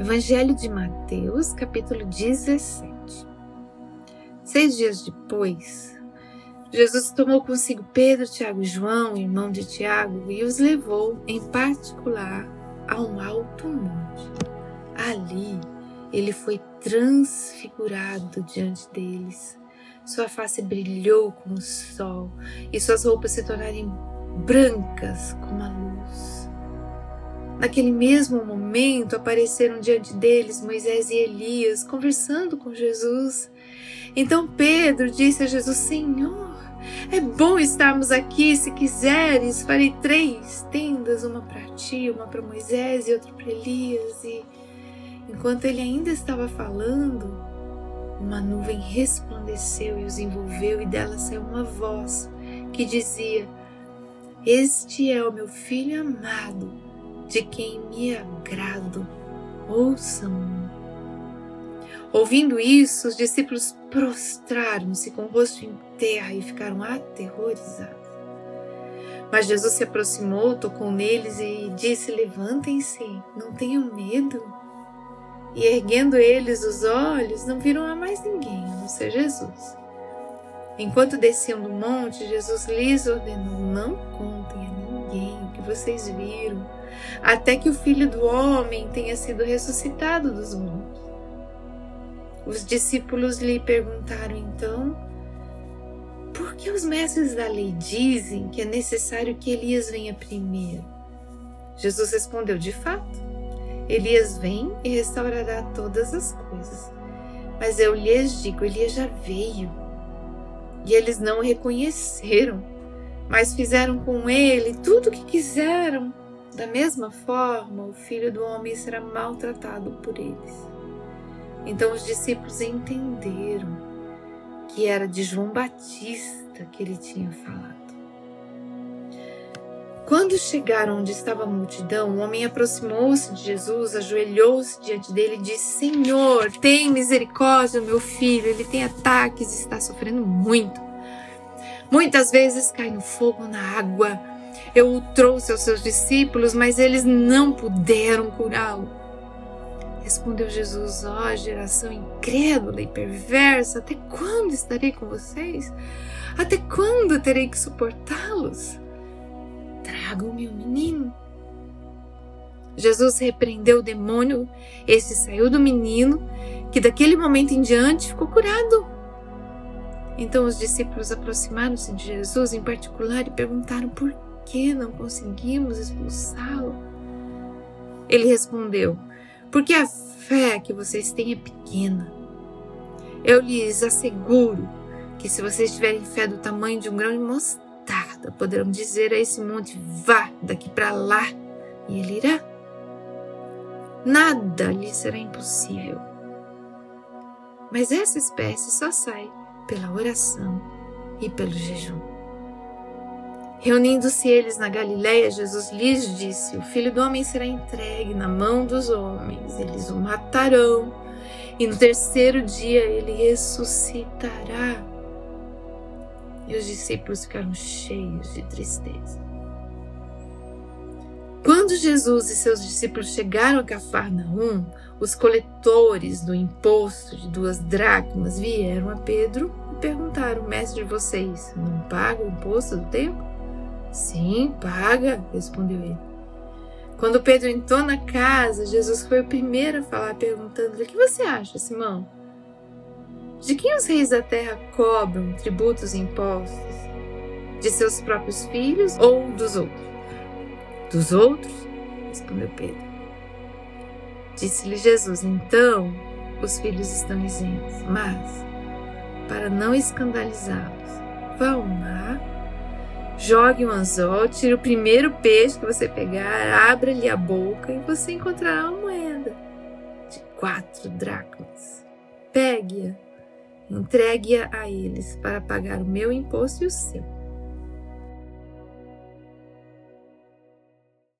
Evangelho de Mateus, capítulo 17. Seis dias depois, Jesus tomou consigo Pedro, Tiago e João, irmão de Tiago, e os levou, em particular, a um alto monte. Ali, ele foi transfigurado diante deles. Sua face brilhou como o sol e suas roupas se tornaram brancas como a luz. Naquele mesmo momento apareceram diante deles Moisés e Elias conversando com Jesus. Então Pedro disse a Jesus: Senhor, é bom estarmos aqui. Se quiseres, farei três tendas: uma para ti, uma para Moisés e outra para Elias. E enquanto ele ainda estava falando, uma nuvem resplandeceu e os envolveu, e dela saiu uma voz que dizia: Este é o meu filho amado, de quem me agrado. Ouçam-no. Ouvindo isso, os discípulos prostraram-se com o rosto em terra e ficaram aterrorizados. Mas Jesus se aproximou, tocou neles e disse: Levantem-se, não tenham medo. E erguendo eles os olhos, não viram a mais ninguém, a não ser Jesus. Enquanto desciam do monte, Jesus lhes ordenou: Não o que vocês viram, até que o filho do homem tenha sido ressuscitado dos mortos. Os discípulos lhe perguntaram então: Por que os mestres da lei dizem que é necessário que Elias venha primeiro? Jesus respondeu: De fato, Elias vem e restaurará todas as coisas. Mas eu lhes digo: Elias já veio. E eles não o reconheceram, mas fizeram com ele tudo o que quiseram. Da mesma forma, o filho do homem será maltratado por eles. Então os discípulos entenderam que era de João Batista que ele tinha falado. Quando chegaram onde estava a multidão, o homem aproximou-se de Jesus, ajoelhou-se diante dele e disse: Senhor, tem misericórdia do meu filho, ele tem ataques e está sofrendo muito. Muitas vezes cai no fogo, na água. Eu o trouxe aos seus discípulos, mas eles não puderam curá-lo. Respondeu Jesus: Ó oh, geração incrédula e perversa, até quando estarei com vocês? Até quando terei que suportá-los? Tragam-me o menino. Jesus repreendeu o demônio, esse saiu do menino, que daquele momento em diante ficou curado. Então os discípulos aproximaram-se de Jesus em particular e perguntaram por que não conseguimos expulsá-lo. Ele respondeu: porque a fé que vocês têm é pequena. Eu lhes asseguro que se vocês tiverem fé do tamanho de um grão de mostarda, poderão dizer a esse monte: vá daqui para lá, e ele irá. Nada lhe será impossível. Mas essa espécie só sai pela oração e pelo jejum. Reunindo-se eles na Galiléia, Jesus lhes disse: O filho do homem será entregue na mão dos homens, eles o matarão, e no terceiro dia ele ressuscitará. E os discípulos ficaram cheios de tristeza. Quando Jesus e seus discípulos chegaram a Cafarnaum, os coletores do imposto de duas dracmas vieram a Pedro e perguntaram: Mestre de vocês, não paga o imposto do templo? Sim, paga, respondeu ele. Quando Pedro entrou na casa, Jesus foi o primeiro a falar, perguntando-lhe: O que você acha, Simão? De quem os reis da terra cobram tributos e impostos? De seus próprios filhos ou dos outros? Dos outros, respondeu Pedro. Disse-lhe Jesus: Então os filhos estão isentos, mas, para não escandalizá-los, vá ao mar Jogue um anzol, tire o primeiro peixe que você pegar, abra-lhe a boca e você encontrará uma moeda de quatro dracmas. Pegue-a, entregue-a a eles para pagar o meu imposto e o seu.